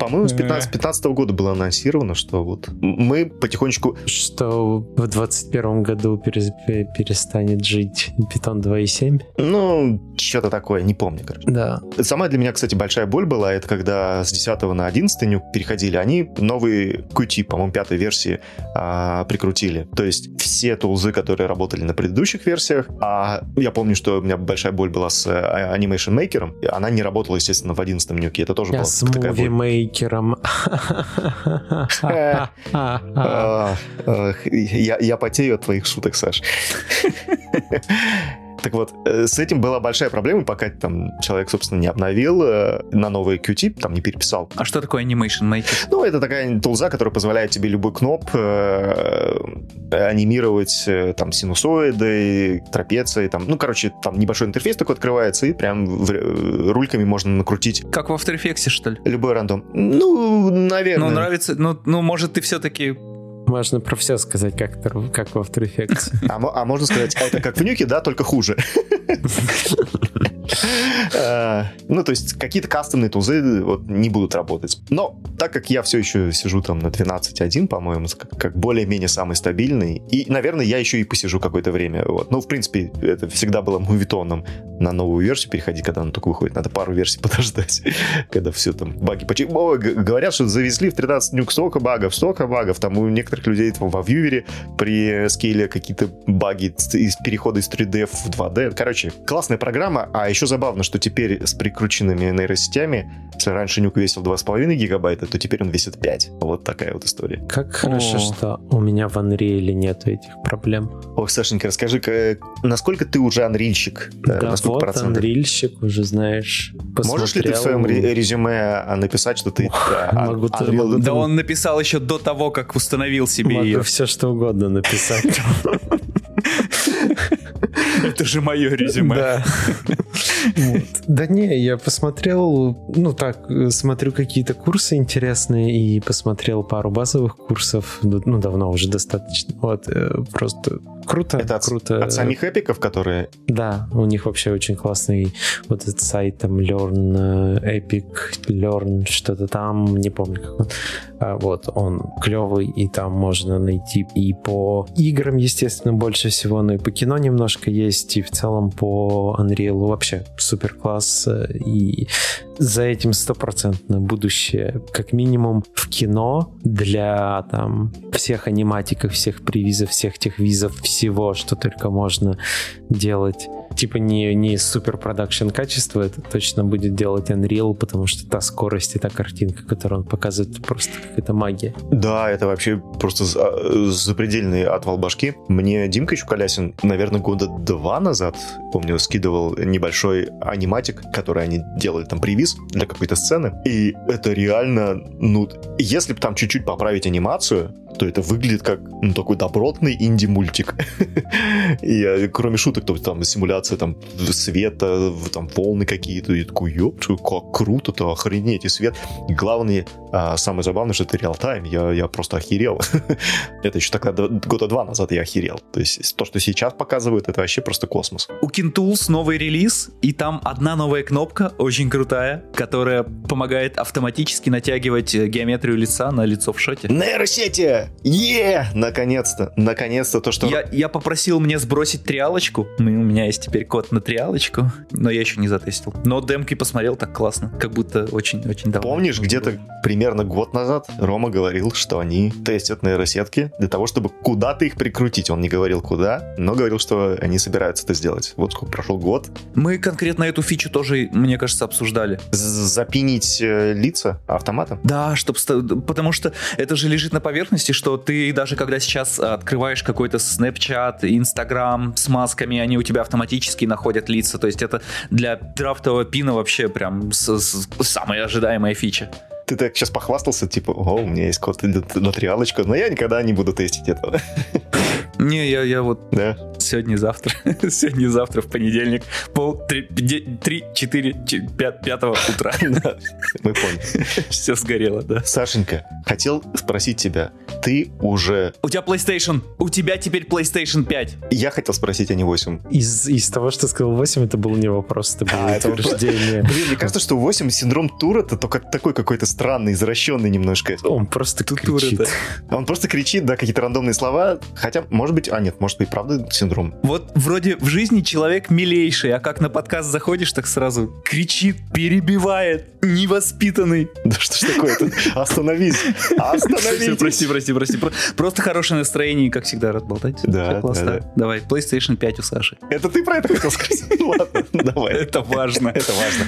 По-моему, с 15, 15 года было анонсировано, что вот мы потихонечку... Что в 21 году перестанет жить Python 2.7? Ну, что-то такое, не помню, короче. Да. Самая для меня, кстати, большая боль была, это когда с 10 на 11 нюк переходили, они новые Qt, по-моему, пятой версии а, прикрутили. То есть все тулзы, которые работали на предыдущих версиях, а я помню, что у меня большая боль была с а, Animation Maker, она не работала, естественно, в 11 нюке, это тоже я была с такая боль. Мейкером. А, я потею от твоих шуток, Саш. Так вот, э, с этим была большая проблема, пока там человек, собственно, не обновил э, на новый Qt, там не переписал. А что такое Animation Maker? Ну, это такая тулза, которая позволяет тебе любой кноп э, анимировать там синусоиды, трапеции, там, ну, короче, там небольшой интерфейс такой открывается, и прям в, рульками можно накрутить. Как в After Effects, что ли? Любой рандом. Ну, наверное. Ну, нравится, ну, ну может, ты все-таки можно про все сказать, как, как в After Effects. А, а можно сказать, это как в нюке, да, только хуже. Э, ну, то есть какие-то кастомные тузы вот не будут работать. Но так как я все еще сижу там на 12.1, по-моему, как более-менее самый стабильный, и, наверное, я еще и посижу какое-то время. Вот. Ну, в принципе, это всегда было мувитоном на новую версию переходить, когда она только выходит. Надо пару версий подождать, когда все там баги почти... Говорят, что завезли в 13 нюк столько багов, столько багов. Там у некоторых людей там, во вьювере при скейле какие-то баги из перехода из 3D в 2D. Короче, классная программа, а еще забавно, что теперь с прикрученными нейросетями, если раньше нюк весил 2,5 гигабайта, то теперь он весит 5. Вот такая вот история. Как хорошо, О. что у меня в Unreal нету этих проблем. Ох, Сашенька, расскажи, насколько ты уже анрильщик? Да, на сколько вот процентов? анрильщик, уже знаешь. Посмотрел. Можешь ли ты в своем резюме а, написать, что ты... Да, могу Unreal... да он написал еще до того, как установил себе Могу ее. все что угодно написать. Это же мое резюме. Да. Вот. Да не, я посмотрел, ну так, смотрю какие-то курсы интересные и посмотрел пару базовых курсов, ну давно уже достаточно. Вот, э, просто круто. Это от, круто. от самих эпиков, которые... Да, у них вообще очень классный вот этот сайт, там, Learn, э, Epic, Learn, что-то там, не помню, как он. А, вот, он клевый, и там можно найти и по играм, естественно, больше всего, но и по кино немножко есть, и в целом по Unreal вообще супер класс, и за этим стопроцентно будущее, как минимум в кино для там всех аниматиков, всех привизов, всех тех визов, всего, что только можно делать типа не, не супер продакшн качество, это точно будет делать Unreal, потому что та скорость и та картинка, которую он показывает, просто какая-то магия. Да, это вообще просто а, запредельный отвал башки. Мне Димка Чукалясин, наверное, года два назад, помню, скидывал небольшой аниматик, который они делали там привиз для какой-то сцены. И это реально, ну, если бы там чуть-чуть поправить анимацию, то это выглядит как ну, такой добротный инди-мультик. И кроме шуток, то там симуляция там света, там волны какие-то, и такой, ёпчу, как круто-то, охренеть, и свет. И главное, а, самое забавное, что это реал-тайм, я, я просто охерел. это еще тогда года два назад я охерел. То есть то, что сейчас показывают, это вообще просто космос. У Kintools новый релиз, и там одна новая кнопка, очень крутая, которая помогает автоматически натягивать э, геометрию лица на лицо в шоте. Нейросети! Е! Наконец-то! Наконец-то то, что... Я, я попросил мне сбросить триалочку. У меня есть теперь код на триалочку, но я еще не затестил. Но демки посмотрел так классно, как будто очень-очень давно. Помнишь, где-то примерно год назад Рома говорил, что они тестят нейросетки для того, чтобы куда-то их прикрутить. Он не говорил куда, но говорил, что они собираются это сделать. Вот сколько прошел год. Мы конкретно эту фичу тоже, мне кажется, обсуждали. Запинить э, лица автоматом? Да, чтобы, потому что это же лежит на поверхности, возможности, что ты даже когда сейчас открываешь какой-то Snapchat, Instagram с масками, они у тебя автоматически находят лица. То есть это для драфтового пина вообще прям с, с, самая ожидаемая фича ты так сейчас похвастался, типа, о, у меня есть код на триалочку, но я никогда не буду тестить этого. Не, я, я вот да. сегодня-завтра, сегодня-завтра в понедельник, пол, три, три четыре, пятого утра. Мы поняли. Все сгорело, да. Сашенька, хотел спросить тебя, ты уже... У тебя PlayStation, у тебя теперь PlayStation 5. Я хотел спросить, а не 8. Из, из того, что сказал 8, это был не вопрос, это было а, утверждение. Блин, мне кажется, что 8 синдром Тура это только такой какой-то странный, извращенный немножко. Он просто кричит. Он просто кричит, да, какие-то рандомные слова, хотя, может быть, а нет, может быть, правда синдром. Вот вроде в жизни человек милейший, а как на подкаст заходишь, так сразу кричит, перебивает, невоспитанный. Да что ж такое-то? Остановись! Остановись! Прости, прости, прости. Просто хорошее настроение, как всегда, рад болтать. Да, да, Давай, PlayStation 5 у Саши. Это ты про это хотел сказать? Ну ладно, давай. Это важно. Это важно.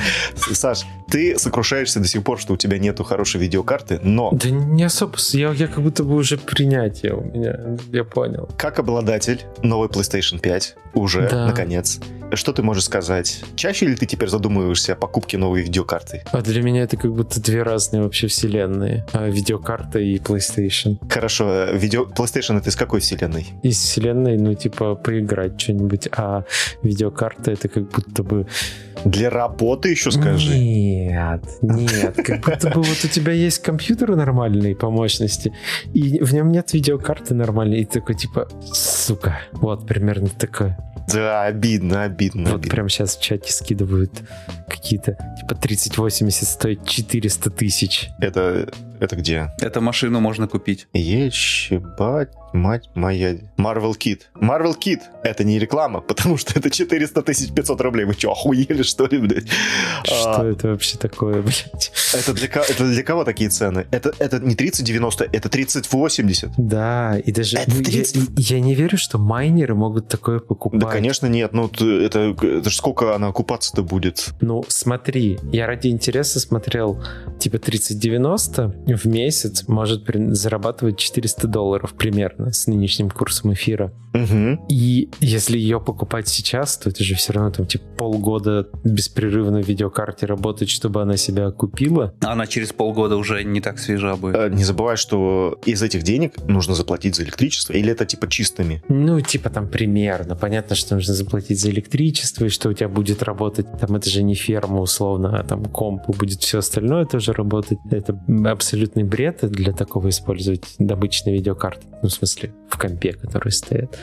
Саш, ты сокрушаешься до сих пор, что у тебя нету хорошей видеокарты, но... Да не особо. Я, я как будто бы уже принятие у меня. Я понял. Как обладатель новой PlayStation 5 уже, да. наконец, что ты можешь сказать? Чаще ли ты теперь задумываешься о покупке новой видеокарты? А для меня это как будто две разные вообще вселенные. А видеокарта и PlayStation. Хорошо, видео... PlayStation это из какой вселенной? Из вселенной, ну, типа, поиграть что-нибудь. А видеокарта это как будто бы... Для работы еще скажи. Нет, нет. Как будто бы вот у тебя есть компьютер нормальный по мощности, и в нем нет видеокарты нормальной, и такой типа, сука. Вот примерно такое. Да, обидно, обидно. Вот обидно. прямо сейчас в чате скидывают какие-то, типа 3080 стоит 400 тысяч. Это, это где? Это машину можно купить. Ебать мать моя. Marvel Kit. Marvel Kit. Это не реклама, потому что это 400 тысяч 500 рублей. Вы что, охуели, что ли, блядь? Что а, это вообще такое, блядь? Это для, это для кого такие цены? Это, это не 3090, это 3080. Да, и даже... Это 30... я, я не верю, что майнеры могут такое покупать. Да, конечно, нет. Ну, это, это же сколько она окупаться-то будет? Ну, смотри, я ради интереса смотрел, типа 3090 в месяц может зарабатывать 400 долларов примерно с нынешним курсом эфира. Угу. И если ее покупать сейчас, то это же все равно там типа полгода беспрерывно в видеокарте работать, чтобы она себя купила. Она через полгода уже не так свежа будет. Э, Не забывай, что из этих денег нужно заплатить за электричество, или это типа чистыми? Ну, типа там примерно. Понятно, что нужно заплатить за электричество, и что у тебя будет работать. Там это же не ферма условно, а там комп, и будет все остальное тоже работать. Это абсолютный бред для такого использовать обычные видеокарты. Ну, в смысле, в компе, которые стоят.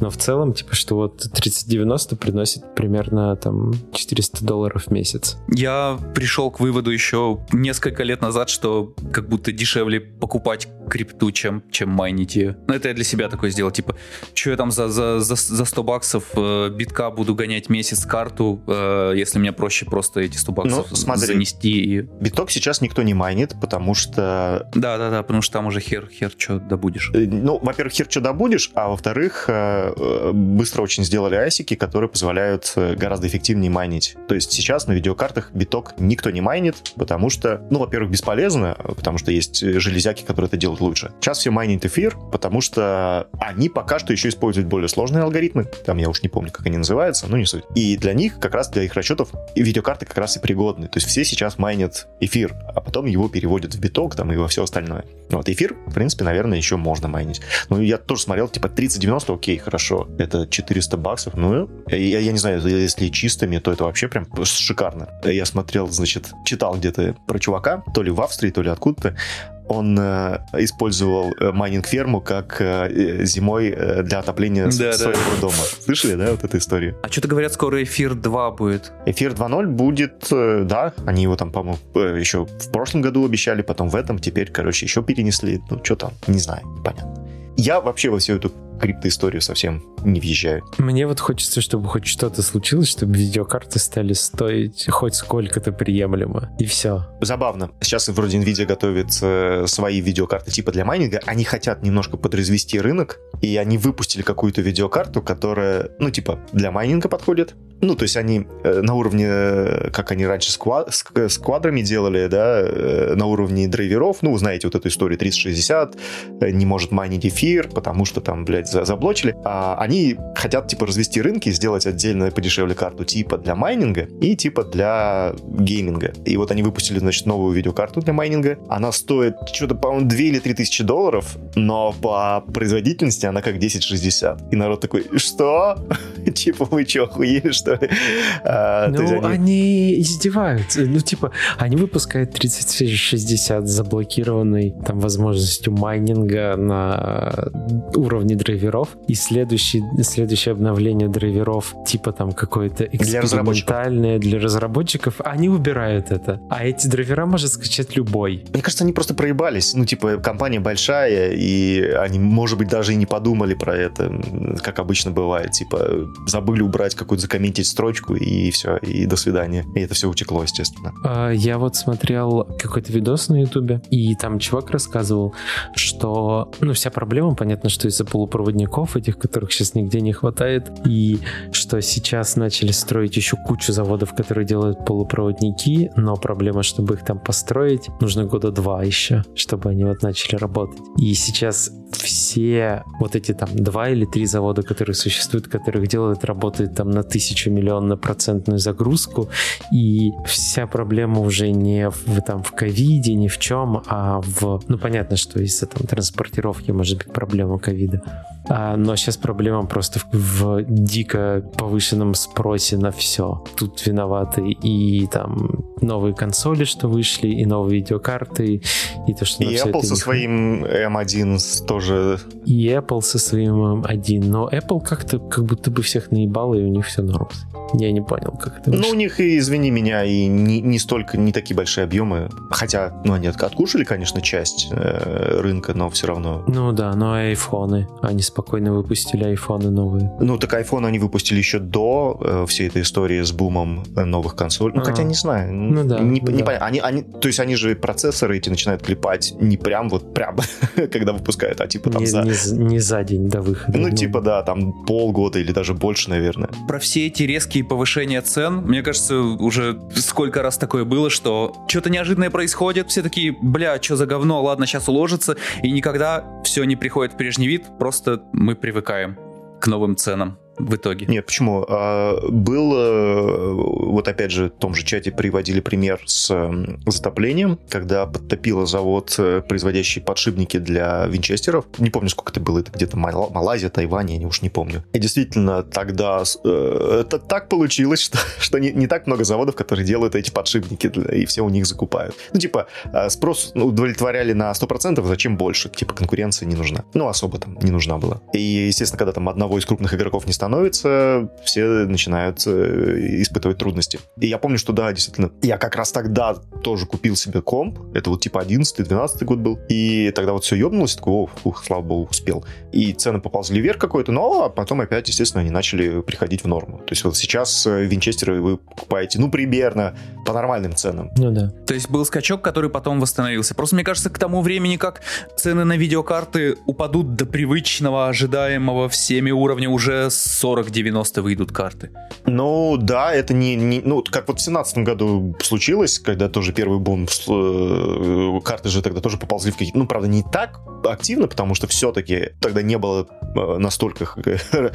Но в целом, типа, что вот 3090 приносит примерно там 400 долларов в месяц. Я пришел к выводу еще несколько лет назад, что как будто дешевле покупать крипту, чем, чем майнить ее. Ну, это я для себя такое сделал. Типа, что я там за, за, за, за 100 баксов э, битка буду гонять месяц карту, э, если мне проще просто эти 100 баксов Ну, смотри. занести. И... Биток сейчас никто не майнит, потому что Да-да-да, потому что там уже хер, хер, что добудешь. Э, Ну, во-первых, хер что добудешь, а во-вторых, э, быстро очень сделали асики, которые позволяют э, гораздо эффективнее майнить. То есть сейчас на видеокартах биток никто не майнит, потому что, ну, во-первых, бесполезно, потому что есть э, железяки, которые это делают лучше. Сейчас все майнят эфир, потому что они пока что еще используют более сложные алгоритмы. Там я уж не помню, как они называются, но не суть. И для них, как раз для их расчетов, видеокарты как раз и пригодны. То есть все сейчас майнят эфир, а потом его переводят в биток там и во все остальное. Вот эфир, в принципе, наверное, еще можно майнить. Ну, я тоже смотрел, типа, 3090, окей, хорошо. Это 400 баксов. Ну, я, я не знаю, если чистыми, то это вообще прям шикарно. Я смотрел, значит, читал где-то про чувака, то ли в Австрии, то ли откуда-то. Он э, использовал э, майнинг-ферму как э, зимой э, для отопления Да, да. своего дома. Слышали, да, вот эту историю? А что-то говорят, скоро эфир 2 будет. Эфир 2.0 будет, э, да, они его там, по-моему, э, еще в прошлом году обещали, потом в этом, теперь, короче, еще перенесли. Ну, что там, не знаю, непонятно. Я вообще во всю эту криптоисторию совсем не въезжаю. Мне вот хочется, чтобы хоть что-то случилось, чтобы видеокарты стали стоить хоть сколько-то приемлемо. И все. Забавно. Сейчас вроде Nvidia готовит э, свои видеокарты типа для майнинга. Они хотят немножко подразвести рынок, и они выпустили какую-то видеокарту, которая, ну, типа, для майнинга подходит. Ну, то есть они э, на уровне, э, как они раньше с, квадрами делали, да, на уровне драйверов, ну, вы знаете вот эту историю 3060, э, не может майнить эфир, потому что там, блядь, за- заблочили. А они хотят, типа, развести рынки и сделать отдельно подешевле карту типа для майнинга и типа для гейминга. И вот они выпустили, значит, новую видеокарту для майнинга. Она стоит что-то, по-моему, 2 или 3 тысячи долларов, но по производительности она как 1060. И народ такой, что? Типа, вы что, охуели, что ли? А, Ну, они- издеваются. Ну, типа, они выпускают 3060 с заблокированной там возможностью майнинга на уровне драйверов. И следующий, следующее обновление драйверов, типа там какое-то Для разработчиков. экспериментальное для разработчиков, они убирают это. А эти драйвера может скачать любой. Мне кажется, они просто проебались. Ну, типа, компания большая, и они, может быть, даже и не подумали про это, как обычно бывает. Типа, забыли убрать какую-то, закомментить строчку, и все, и до свидания. И это все утекло, естественно. А, Я вот смотрел какой-то видос на ютубе, и там чувак рассказывал, что, ну, вся проблема, понятно, что из-за полупроводников, этих, которых сейчас нигде не хватает, и что сейчас начали строить еще кучу заводов, которые делают полупроводники, но проблема, чтобы их там построить, нужно года два еще, чтобы они вот начали работать. И сейчас все вот эти там два или три завода, которые существуют, которых делают, работают там на тысячу миллион на процентную загрузку, и вся проблема уже не в, там, в ковиде, ни в чем, а в... Ну, понятно, что из-за там транспортировки может быть проблема ковида. А, но сейчас проблема просто в, в дико повышенном спросе на все. Тут виноваты и там новые консоли, что вышли, и новые видеокарты, и то, что И Apple со своим M1 с- тоже... и Apple со своим M1. Но Apple как-то как будто бы всех наебало, и у них все норм. Я не понял, как это Ну, вышло. у них, и, извини меня, и не, не столько, не такие большие объемы. Хотя, ну, они от- откушали, конечно, часть э, рынка, но все равно. Ну да, но айфоны. Они спокойно выпустили айфоны новые. Ну, так iPhone они выпустили еще до э, всей этой истории с бумом э, новых консолей. Ну, А. хотя не знаю. Ну да, Не, ну не да. понятно. Они, они, то есть они же процессоры эти начинают клепать не прям вот прям, когда выпускают, а типа там Не, за... не не за день до выхода. Ну, типа, да, там полгода или даже больше, наверное. Про все эти резкие повышения цен, мне кажется, уже сколько раз такое было, что что-то неожиданное происходит, все такие, бля, что за говно, ладно, сейчас уложится, и никогда все не приходит в прежний вид, просто мы привыкаем к новым ценам в итоге. Нет, почему? А, был, э, вот опять же, в том же чате приводили пример с затоплением, когда подтопило завод, э, производящий подшипники для винчестеров. Не помню, сколько это было, это где-то Малайзия, Тайвань, я уж не помню. И действительно, тогда э, это так получилось, что, что не, не так много заводов, которые делают эти подшипники, и все у них закупают. Ну, типа, спрос удовлетворяли на 100%, зачем больше? Типа, конкуренция не нужна. Ну, особо там не нужна была. И, естественно, когда там одного из крупных игроков не стало становится, все начинают э, испытывать трудности. И я помню, что да, действительно, я как раз тогда тоже купил себе комп, это вот типа 11-12 год был, и тогда вот все ебнулось, такой, о, ух, слава богу, успел. И цены поползли вверх какой-то, но потом опять, естественно, они начали приходить в норму. То есть вот сейчас э, винчестеры вы покупаете, ну, примерно по нормальным ценам. Ну да. То есть был скачок, который потом восстановился. Просто мне кажется, к тому времени, как цены на видеокарты упадут до привычного, ожидаемого всеми уровня уже с 40-90 выйдут карты. Ну, да, это не, не... Ну, как вот в семнадцатом году случилось, когда тоже первый бум, э, карты же тогда тоже поползли в какие-то... Ну, правда, не так активно, потому что все-таки тогда не было э, настолько э,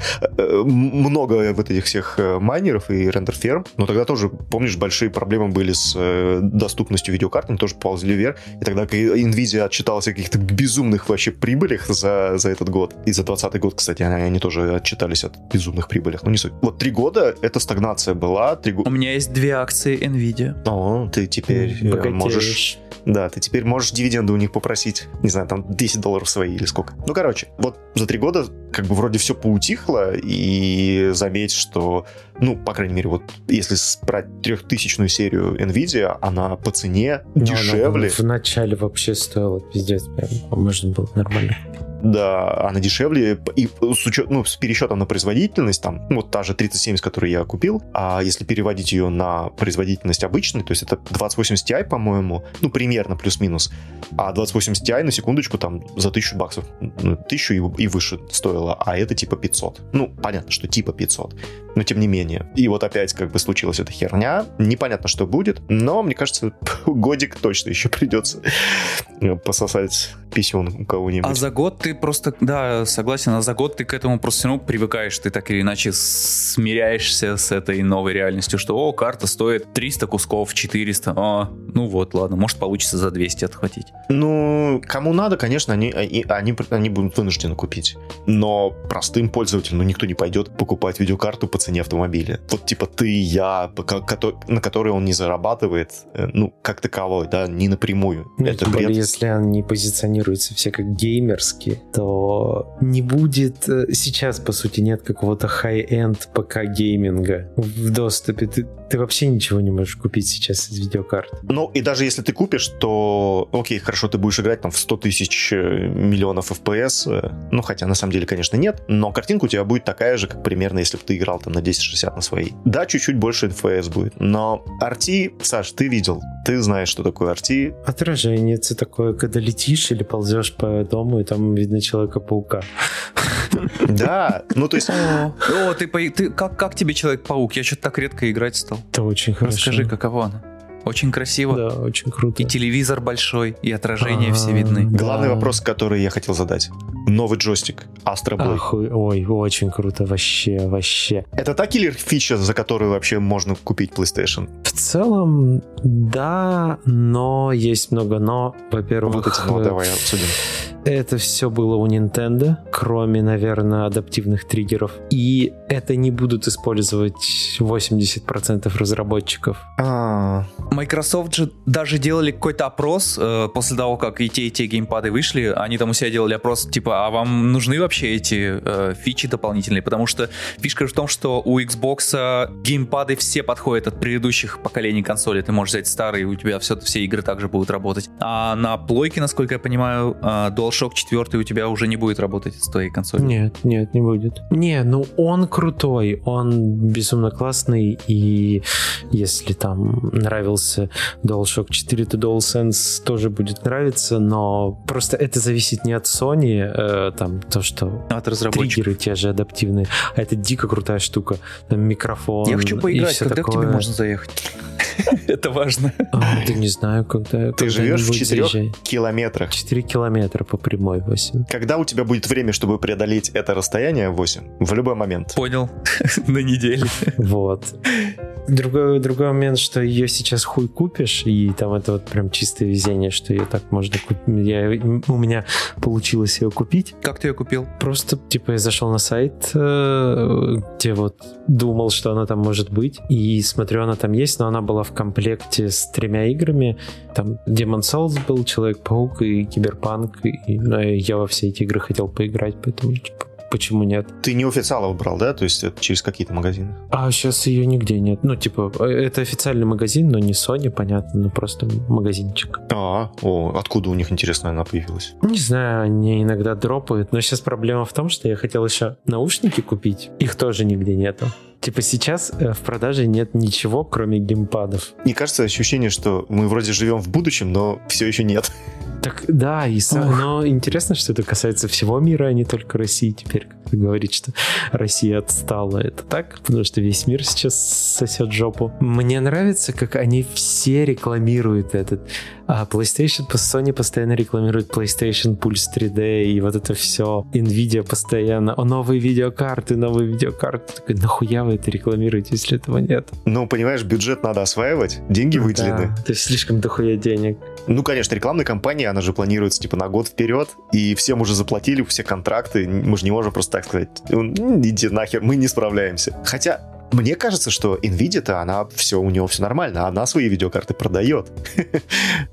много вот этих всех майнеров и рендер-ферм, но тогда тоже, помнишь, большие проблемы были с доступностью видеокарт, они тоже ползли вверх, и тогда Nvidia отчиталась о каких-то безумных вообще прибылях за, за этот год, и за 20 год, кстати, они тоже отчитались от безумных прибылях, но не суть. Вот три года это стагнация была. Три У меня есть две акции Nvidia. О, ты теперь э, Богатеешь. можешь... Да, ты теперь можешь дивиденды у них попросить, не знаю, там 10 долларов свои или сколько. Ну, короче, вот за три года как бы вроде все поутихло, и заметь, что, ну, по крайней мере, вот если брать трехтысячную серию NVIDIA, она по цене Но дешевле. Она в начале вообще стоила пиздец, прям, можно было нормально купить. Да, она дешевле, и с, учет, ну, с пересчетом на производительность, там, вот та же 3070, которую я купил, а если переводить ее на производительность обычной, то есть это 2080 Ti, по-моему, ну, примерно плюс-минус, а 2080 Ti, на секундочку, там, за 1000 баксов, ну, 1000 и, и выше стоило, а это типа 500. Ну, понятно, что типа 500, но тем не менее. И вот опять как бы случилась эта херня, непонятно, что будет, но, мне кажется, годик точно еще придется пососать писюн у кого-нибудь. А за год ты просто, да, согласен, а за год ты к этому просто все равно привыкаешь, ты так или иначе смиряешься с этой новой реальностью, что, о, карта стоит 300 кусков, 400, а, ну вот, ладно, может получится за 200 отхватить. Ну, кому надо, конечно, они, они, они, они будут вынуждены купить, но простым пользователям, ну, никто не пойдет покупать видеокарту по цене автомобиля. Вот типа ты и я, на которой он не зарабатывает, э, ну, как таковой, да, не напрямую. Ну, Это бред. если они позиционируются все как геймерские, то не будет... Э, сейчас, по сути, нет какого-то хай-энд ПК-гейминга в доступе. Ты, ты вообще ничего не можешь купить сейчас из видеокарт. Ну, и даже если ты купишь, то, окей, хорошо, ты будешь играть там в 100 тысяч э, миллионов FPS, ну, хотя на самом деле, конечно, нет, но картинка у тебя будет такая же, как примерно, если бы ты играл там на 1060 на своей. Да, чуть-чуть больше FPS будет, но RT, Саш, ты видел, ты знаешь, что такое RT. Отражение, это такое, когда летишь или ползешь по дому, и там видно Человека-паука. Да, ну то есть... О, ты, ты как, как тебе Человек-паук? Я что-то так редко играть стал. Это очень хорошо. Расскажи, каково она? Очень красиво. Да, очень круто. И телевизор большой, и отражения все видны. Главный вопрос, который я хотел задать. Новый джойстик Astra Boy. ой, очень круто, вообще, вообще. Это та киллер фича, за которую вообще можно купить PlayStation? В целом, да, но есть много но. Во-первых... Вот эти но, давай обсудим. Это все было у Nintendo, кроме, наверное, адаптивных триггеров. И это не будут использовать 80% разработчиков. А, Microsoft же даже делали какой-то опрос э, после того, как и те, и те геймпады вышли. Они там у себя делали опрос, типа, а вам нужны вообще эти э, фичи дополнительные? Потому что фишка в том, что у Xbox геймпады все подходят от предыдущих поколений консолей. Ты можешь взять старые, у тебя все, все игры также будут работать. А на плойке, насколько я понимаю, э, DualShock 4 у тебя уже не будет работать с твоей консолью. Нет, нет, не будет. Не, ну он крутой, он безумно классный, и если там нравился DualShock 4, то DualSense тоже будет нравиться, но просто это зависит не от Sony, э, там то, что от триггеры те же адаптивные, а это дико крутая штука. Там микрофон. Я хочу поиграть, когда такое. к тебе можно заехать? Это важно. А, да не знаю, когда... Ты живешь в 4 километрах. 4 километра по прямой 8. Когда у тебя будет время, чтобы преодолеть это расстояние 8? В любой момент. Понял. На неделе. Вот. Другой, другой момент, что ее сейчас хуй купишь, и там это вот прям чистое везение, что ее так можно купить. Я, у меня получилось ее купить. Как ты ее купил? Просто, типа, я зашел на сайт, э, где вот думал, что она там может быть, и смотрю, она там есть, но она была в комплекте с тремя играми. Там Demon Souls был, Человек-паук и Киберпанк, и ну, я во все эти игры хотел поиграть, поэтому, типа, почему нет? Ты не официалов брал, да? То есть это через какие-то магазины? А сейчас ее нигде нет. Ну, типа, это официальный магазин, но не Sony, понятно, ну просто магазинчик. А, о, откуда у них, интересно, она появилась? Не знаю, они иногда дропают, но сейчас проблема в том, что я хотел еще наушники купить, их тоже нигде нету. Типа сейчас э, в продаже нет ничего, кроме геймпадов. Не кажется ощущение, что мы вроде живем в будущем, но все еще нет. Так да, и со... но интересно, что это касается всего мира, а не только России теперь, как ты говоришь, что Россия отстала. Это так? Потому что весь мир сейчас сосет жопу. Мне нравится, как они все рекламируют этот а PlayStation, Sony постоянно рекламирует PlayStation Pulse 3D и вот это все. Nvidia постоянно. О, новые видеокарты, новые видеокарты. Такой, нахуя вы это рекламируете, если этого нет? Ну, понимаешь, бюджет надо осваивать, деньги выделены. Да, то есть слишком дохуя денег. Ну, конечно, рекламная кампания, она же планируется типа на год вперед, и всем уже заплатили все контракты, мы же не можем просто так сказать, иди нахер, мы не справляемся. Хотя мне кажется, что Nvidia-то, она все, у него все нормально, она свои видеокарты продает.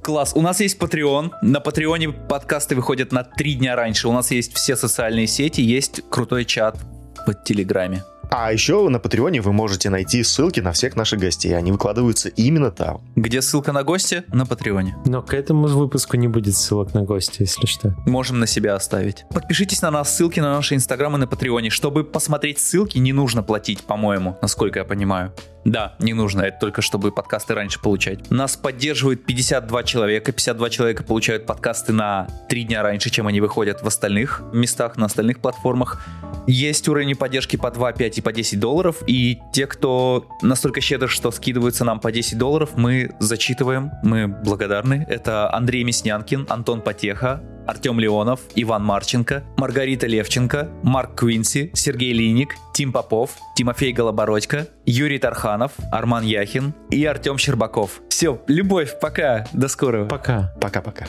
Класс. У нас есть Patreon. На Патреоне подкасты выходят на три дня раньше. У нас есть все социальные сети, есть крутой чат в Телеграме. А еще на Патреоне вы можете найти ссылки на всех наших гостей. Они выкладываются именно там. Где ссылка на гостя? На Патреоне. Но к этому выпуску не будет ссылок на гостя, если что. Можем на себя оставить. Подпишитесь на нас, ссылки на наши инстаграмы на Патреоне. Чтобы посмотреть ссылки, не нужно платить, по-моему, насколько я понимаю. Да, не нужно, это только чтобы подкасты раньше получать. Нас поддерживает 52 человека, 52 человека получают подкасты на 3 дня раньше, чем они выходят в остальных местах, на остальных платформах. Есть уровень поддержки по 2, 5 и по 10 долларов, и те, кто настолько щедр, что скидываются нам по 10 долларов, мы зачитываем, мы благодарны. Это Андрей Мяснянкин, Антон Потеха, Артем Леонов, Иван Марченко, Маргарита Левченко, Марк Квинси, Сергей Линик, Тим Попов, Тимофей Голобородько, Юрий Тарханов, Арман Яхин и Артем Щербаков. Все, любовь, пока, до скорого. Пока. Пока-пока.